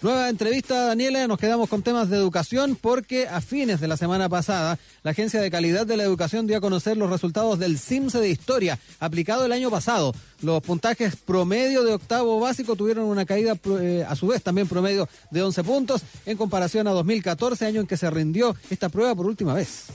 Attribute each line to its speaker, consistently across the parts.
Speaker 1: Nueva entrevista, Daniela. Nos quedamos con temas de educación porque a fines de la semana pasada, la Agencia de Calidad de la Educación dio a conocer los resultados del CIMSE de Historia, aplicado el año pasado. Los puntajes promedio de octavo básico tuvieron una caída, eh, a su vez también promedio de 11 puntos, en comparación a 2014, año en que se rindió esta prueba por última vez.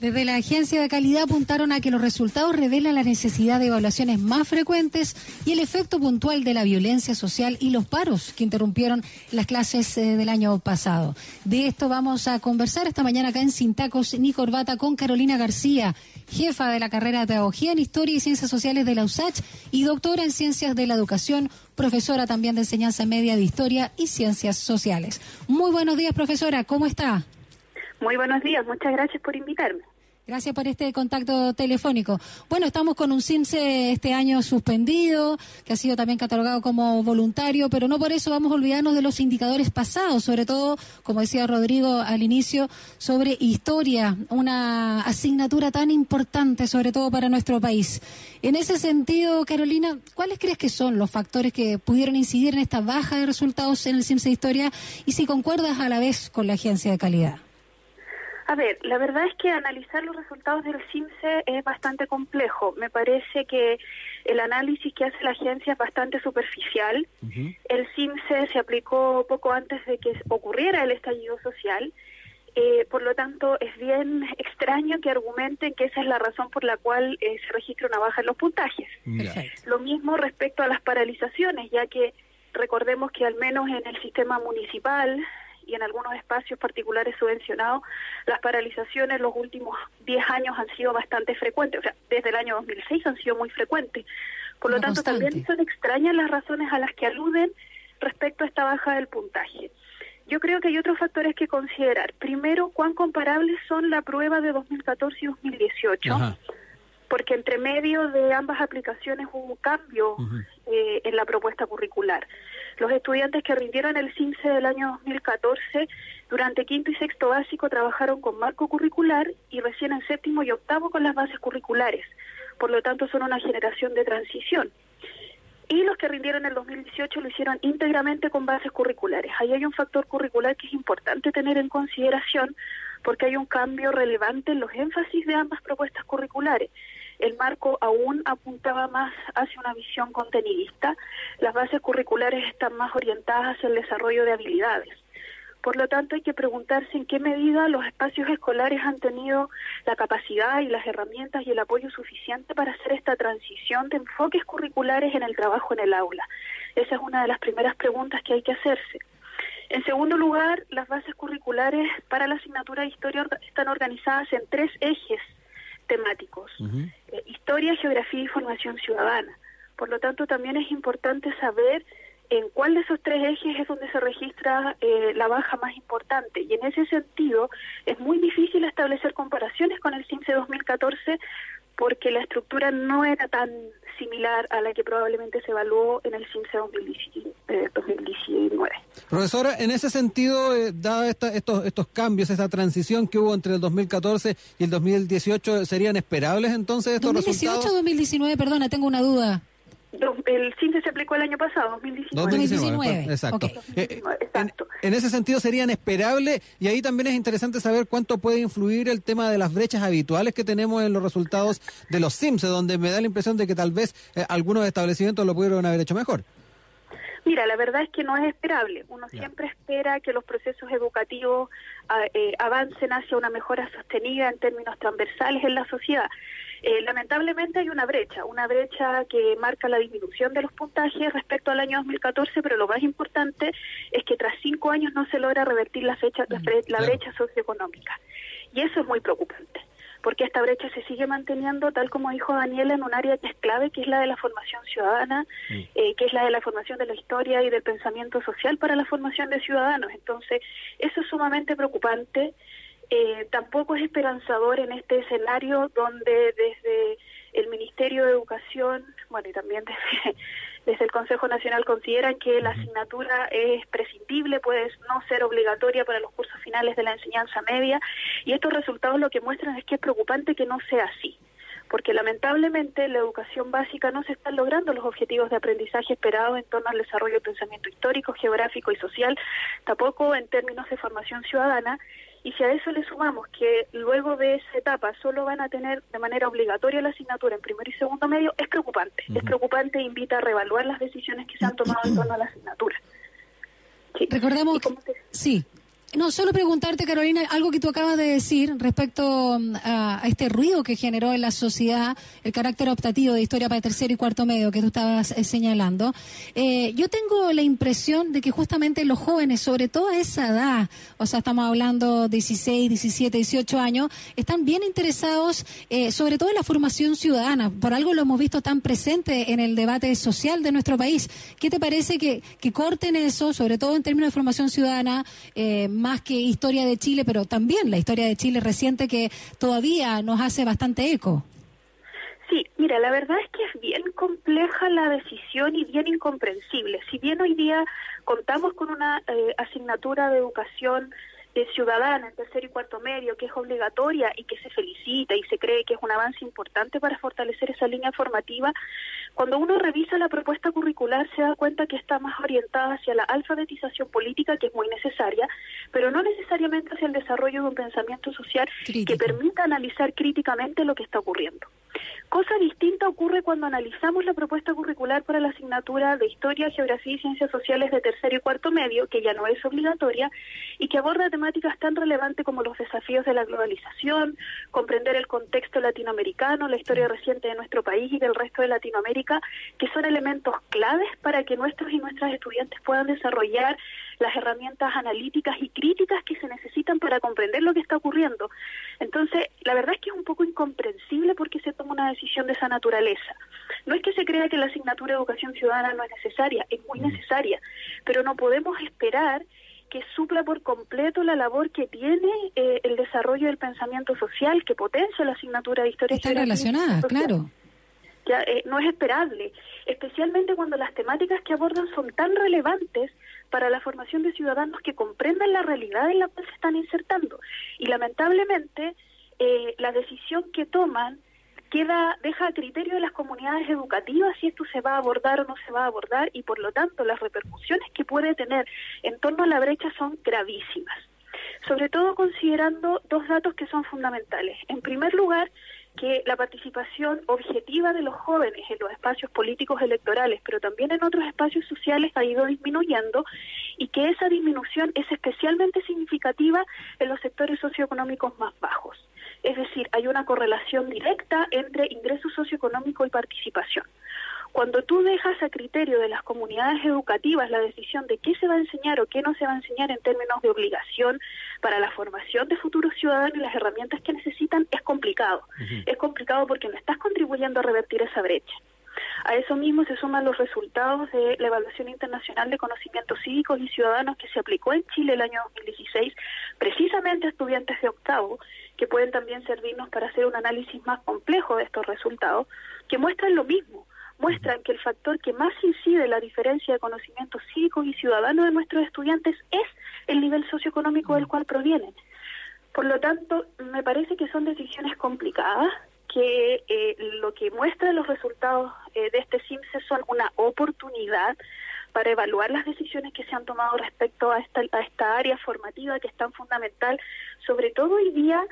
Speaker 2: Desde la agencia de calidad apuntaron a que los resultados revelan la necesidad de evaluaciones más frecuentes y el efecto puntual de la violencia social y los paros que interrumpieron las clases eh, del año pasado. De esto vamos a conversar esta mañana acá en Sin Tacos ni Corbata con Carolina García, jefa de la carrera de Pedagogía en Historia y Ciencias Sociales de la USACH y doctora en Ciencias de la Educación, profesora también de Enseñanza Media de Historia y Ciencias Sociales. Muy buenos días, profesora, ¿cómo está?
Speaker 3: Muy buenos días, muchas gracias por invitarme.
Speaker 2: Gracias por este contacto telefónico. Bueno, estamos con un CIMSE este año suspendido, que ha sido también catalogado como voluntario, pero no por eso vamos a olvidarnos de los indicadores pasados, sobre todo, como decía Rodrigo al inicio, sobre historia, una asignatura tan importante, sobre todo para nuestro país. En ese sentido, Carolina, ¿cuáles crees que son los factores que pudieron incidir en esta baja de resultados en el CIMSE de Historia y si concuerdas a la vez con la agencia de calidad?
Speaker 3: A ver, la verdad es que analizar los resultados del CIMSE es bastante complejo. Me parece que el análisis que hace la agencia es bastante superficial. El CIMSE se aplicó poco antes de que ocurriera el estallido social. Eh, por lo tanto, es bien extraño que argumenten que esa es la razón por la cual eh, se registra una baja en los puntajes. Lo mismo respecto a las paralizaciones, ya que recordemos que al menos en el sistema municipal y en algunos espacios particulares subvencionados, las paralizaciones los últimos 10 años han sido bastante frecuentes, o sea, desde el año 2006 han sido muy frecuentes. Por lo tanto, también son extrañas las razones a las que aluden respecto a esta baja del puntaje. Yo creo que hay otros factores que considerar. Primero, cuán comparables son la prueba de 2014 y 2018. Porque entre medio de ambas aplicaciones hubo un cambio eh, en la propuesta curricular. Los estudiantes que rindieron el CINCE del año 2014 durante quinto y sexto básico trabajaron con marco curricular y recién en séptimo y octavo con las bases curriculares. Por lo tanto, son una generación de transición. Y los que rindieron el 2018 lo hicieron íntegramente con bases curriculares. Ahí hay un factor curricular que es importante tener en consideración porque hay un cambio relevante en los énfasis de ambas propuestas curriculares el marco aún apuntaba más hacia una visión contenidista, las bases curriculares están más orientadas hacia el desarrollo de habilidades. Por lo tanto, hay que preguntarse en qué medida los espacios escolares han tenido la capacidad y las herramientas y el apoyo suficiente para hacer esta transición de enfoques curriculares en el trabajo en el aula. Esa es una de las primeras preguntas que hay que hacerse. En segundo lugar, las bases curriculares para la asignatura de historia están organizadas en tres ejes temáticos, eh, historia, geografía y formación ciudadana. Por lo tanto, también es importante saber en cuál de esos tres ejes es donde se registra eh, la baja más importante. Y en ese sentido, es muy difícil establecer comparaciones con el CIMSE 2014 porque la estructura no era tan similar a la que probablemente se evaluó en el CIMSE 2019.
Speaker 1: Profesora, en ese sentido, eh, estos, estos cambios, esa transición que hubo entre el 2014 y el 2018, ¿serían esperables entonces estos
Speaker 2: 2018
Speaker 1: resultados?
Speaker 2: 2019, perdona, tengo una duda.
Speaker 3: El CINCE se aplicó el año pasado, 2019.
Speaker 2: 2019,
Speaker 1: exacto.
Speaker 3: Eh, exacto.
Speaker 1: En, ese sentido serían esperables y ahí también es interesante saber cuánto puede influir el tema de las brechas habituales que tenemos en los resultados de los CIMSE, donde me da la impresión de que tal vez eh, algunos establecimientos lo pudieron haber hecho mejor.
Speaker 3: Mira, la verdad es que no es esperable. Uno siempre espera que los procesos educativos ah, eh, avancen hacia una mejora sostenida en términos transversales en la sociedad. Eh, lamentablemente hay una brecha, una brecha que marca la disminución de los puntajes respecto al año 2014, pero lo más importante es que tras cinco años no se logra revertir la, fecha, la, la brecha socioeconómica. Y eso es muy preocupante porque esta brecha se sigue manteniendo, tal como dijo Daniela, en un área que es clave, que es la de la formación ciudadana, mm. eh, que es la de la formación de la historia y del pensamiento social para la formación de ciudadanos. Entonces, eso es sumamente preocupante. Eh, tampoco es esperanzador en este escenario donde desde el Ministerio de Educación, bueno, y también desde, desde el Consejo Nacional consideran que la asignatura es prescindible, puede no ser obligatoria para los cursos finales de la enseñanza media, y estos resultados lo que muestran es que es preocupante que no sea así. Porque lamentablemente la educación básica no se están logrando los objetivos de aprendizaje esperados en torno al desarrollo del pensamiento histórico, geográfico y social, tampoco en términos de formación ciudadana, y si a eso le sumamos que luego de esa etapa solo van a tener de manera obligatoria la asignatura en primer y segundo medio, es preocupante. Es preocupante e invita a reevaluar las decisiones que se han tomado en torno a la asignatura.
Speaker 2: Recordemos, sí, no, solo preguntarte, Carolina, algo que tú acabas de decir respecto mm, a, este ruido que generó en la sociedad el carácter optativo de historia para tercero y cuarto medio que tú estabas eh, señalando. Eh, yo tengo la impresión de que justamente los jóvenes, sobre todo a esa edad, o sea, estamos hablando 16, 17, 18 años, están bien interesados, eh, sobre todo en la formación ciudadana. Por algo lo hemos visto tan presente en el debate social de nuestro país. ¿Qué te parece que, que corten eso, sobre todo en términos de formación ciudadana? Más que historia de Chile, pero también la historia de Chile reciente que todavía nos hace bastante eco.
Speaker 3: Sí, mira, la verdad es que es bien compleja la decisión y bien incomprensible. Si bien hoy día contamos con una eh, asignatura de educación ciudadana en tercer y cuarto medio, que es obligatoria y que se felicita y se cree que es un avance importante para fortalecer esa línea formativa, cuando uno revisa la propuesta curricular se da cuenta que está más orientada hacia la alfabetización política, que es muy necesaria, pero no necesariamente hacia el desarrollo de un pensamiento social que permita analizar críticamente lo que está ocurriendo. Cosa distinta ocurre cuando analizamos la propuesta curricular para la asignatura de Historia, Geografía y Ciencias Sociales de tercero y cuarto medio, que ya no es obligatoria, y que aborda temáticas tan relevantes como los desafíos de la globalización, comprender el contexto latinoamericano, la historia reciente de nuestro país y del resto de Latinoamérica, que son elementos claves para que nuestros y nuestras estudiantes puedan desarrollar las herramientas analíticas y críticas que se necesitan para comprender lo que está ocurriendo. Entonces, la verdad es que es un poco incomprensible porque se toma una decisión de esa naturaleza. No es que se crea que la asignatura de educación ciudadana no es necesaria, es muy necesaria, pero no podemos esperar que supla por completo la labor que tiene eh, el desarrollo del pensamiento social, que potencia la asignatura de historia.
Speaker 2: Está relacionada, claro.
Speaker 3: Ya, eh, no es esperable, especialmente cuando las temáticas que abordan son tan relevantes para la formación de ciudadanos que comprendan la realidad en la cual se están insertando. Y lamentablemente, eh, la decisión que toman queda deja a criterio de las comunidades educativas si esto se va a abordar o no se va a abordar y por lo tanto las repercusiones que puede tener en torno a la brecha son gravísimas. Sobre todo considerando dos datos que son fundamentales. En primer lugar, que la participación objetiva de los jóvenes en los espacios políticos electorales, pero también en otros espacios sociales, ha ido disminuyendo y que esa disminución es especialmente significativa en los sectores socioeconómicos más bajos. Es decir, hay una correlación directa entre ingreso socioeconómico y participación. Cuando tú dejas a criterio de las comunidades educativas la decisión de qué se va a enseñar o qué no se va a enseñar en términos de obligación para la formación de futuros ciudadanos y las herramientas que necesitan, es complicado. Es complicado porque no estás contribuyendo a revertir esa brecha. A eso mismo se suman los resultados de la evaluación internacional de conocimientos cívicos y ciudadanos que se aplicó en Chile el año 2016, precisamente a estudiantes de octavo, que pueden también servirnos para hacer un análisis más complejo de estos resultados, que muestran lo mismo muestran que el factor que más incide en la diferencia de conocimientos cívicos y ciudadanos de nuestros estudiantes es el nivel socioeconómico del cual provienen. Por lo tanto, me parece que son decisiones complicadas, que eh, lo que muestran los resultados eh, de este CIMSE son una oportunidad para evaluar las decisiones que se han tomado respecto a esta, a esta área formativa que es tan fundamental, sobre todo hoy día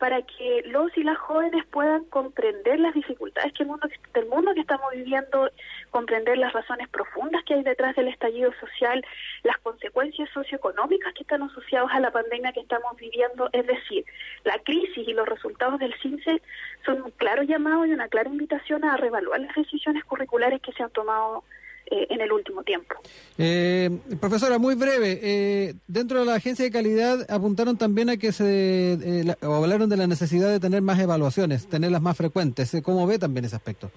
Speaker 3: para que los y las jóvenes puedan comprender las dificultades que el mundo, del mundo que estamos viviendo, comprender las razones profundas que hay detrás del estallido social, las consecuencias socioeconómicas que están asociadas a la pandemia que estamos viviendo. Es decir, la crisis y los resultados del CINCE son un claro llamado y una clara invitación a reevaluar las decisiones curriculares que se han tomado eh, en el último tiempo.
Speaker 1: Eh, profesora, muy breve, eh, dentro de la agencia de calidad apuntaron también a que se, eh, o hablaron de la necesidad de tener más evaluaciones, tenerlas más frecuentes. ¿Cómo ve también ese aspecto?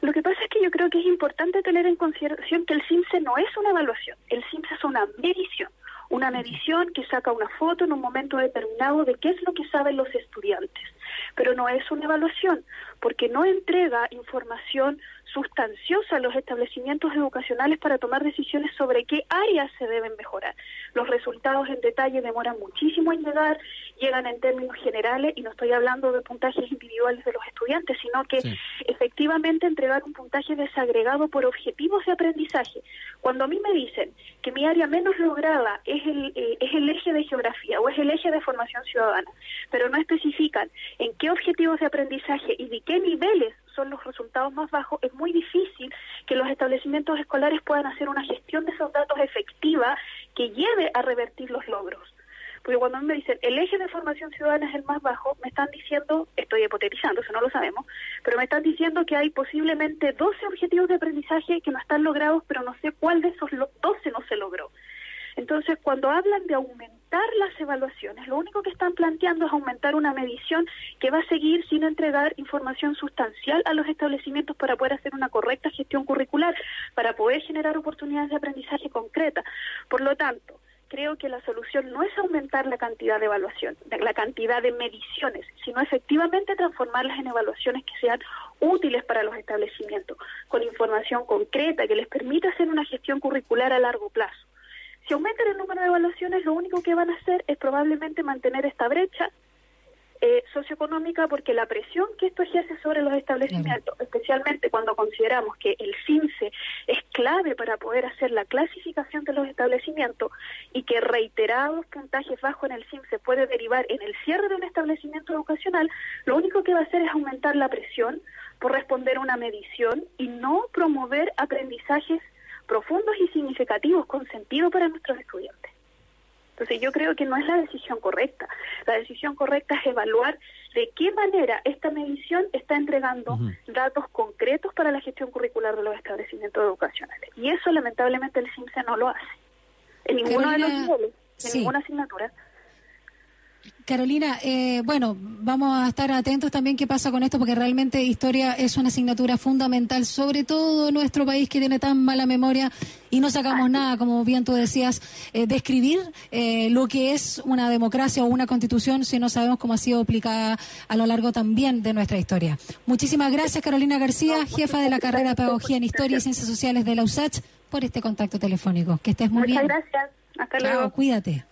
Speaker 3: Lo que pasa es que yo creo que es importante tener en consideración que el CIMSE no es una evaluación, el CIMSE es una medición una medición que saca una foto en un momento determinado de qué es lo que saben los estudiantes, pero no es una evaluación, porque no entrega información sustanciosa los establecimientos educacionales para tomar decisiones sobre qué áreas se deben mejorar. Los resultados en detalle demoran muchísimo en llegar llegan en términos generales, y no estoy hablando de puntajes individuales de los estudiantes, sino que efectivamente entregar un puntaje desagregado por objetivos de aprendizaje. Cuando a mí me dicen que mi área menos lograda es el, eh, es el eje de geografía o es el eje de formación ciudadana, pero no especifican en qué objetivos de aprendizaje y de qué niveles son los resultados más bajos, es muy difícil que los establecimientos escolares puedan hacer una gestión de esos datos efectiva que lleve a revertir los logros. Porque cuando me dicen el eje de formación ciudadana es el más bajo, me están diciendo, estoy hipotetizando, eso no lo sabemos, pero me están diciendo que hay posiblemente 12 objetivos de aprendizaje que no están logrados, pero no sé cuál de esos 12 no se logró. Entonces, cuando hablan de aumentar las evaluaciones, lo único que están planteando es aumentar una medición que va a seguir sin entregar información sustancial a los establecimientos para poder hacer una correcta gestión curricular, para poder generar oportunidades de aprendizaje concretas. Por lo tanto, creo que la solución no es aumentar la cantidad de evaluación, la cantidad de mediciones, sino efectivamente transformarlas en evaluaciones que sean útiles para los establecimientos, con información concreta que les permita hacer una gestión curricular a largo plazo. Si aumentan el número de evaluaciones, lo único que van a hacer es probablemente mantener esta brecha eh, socioeconómica porque la presión que esto ejerce sobre los establecimientos, especialmente cuando consideramos que el CINCE es clave para poder hacer la clasificación de los establecimientos y que reiterados puntajes bajos en el CINCE puede derivar en el cierre de un establecimiento educacional, lo único que va a hacer es aumentar la presión por responder a una medición y no promover aprendizajes profundos y significativos con sentido para nuestros estudiantes. Entonces yo creo que no es la decisión correcta. La decisión correcta es evaluar de qué manera esta medición está entregando datos concretos para la gestión curricular de los establecimientos educacionales. Y eso lamentablemente el CIMSE no lo hace. En ninguno de los niveles, en ninguna asignatura.
Speaker 2: Carolina, eh, bueno, vamos a estar atentos también qué pasa con esto, porque realmente historia es una asignatura fundamental, sobre todo en nuestro país que tiene tan mala memoria y no sacamos nada, como bien tú decías, eh, de eh, lo que es una democracia o una constitución si no sabemos cómo ha sido aplicada a lo largo también de nuestra historia. Muchísimas gracias, Carolina García, jefa de la carrera de Pedagogía en Historia y Ciencias Sociales de la USACH, por este contacto telefónico. Que estés muy bien.
Speaker 3: Muchas gracias. Hasta luego.
Speaker 2: cuídate.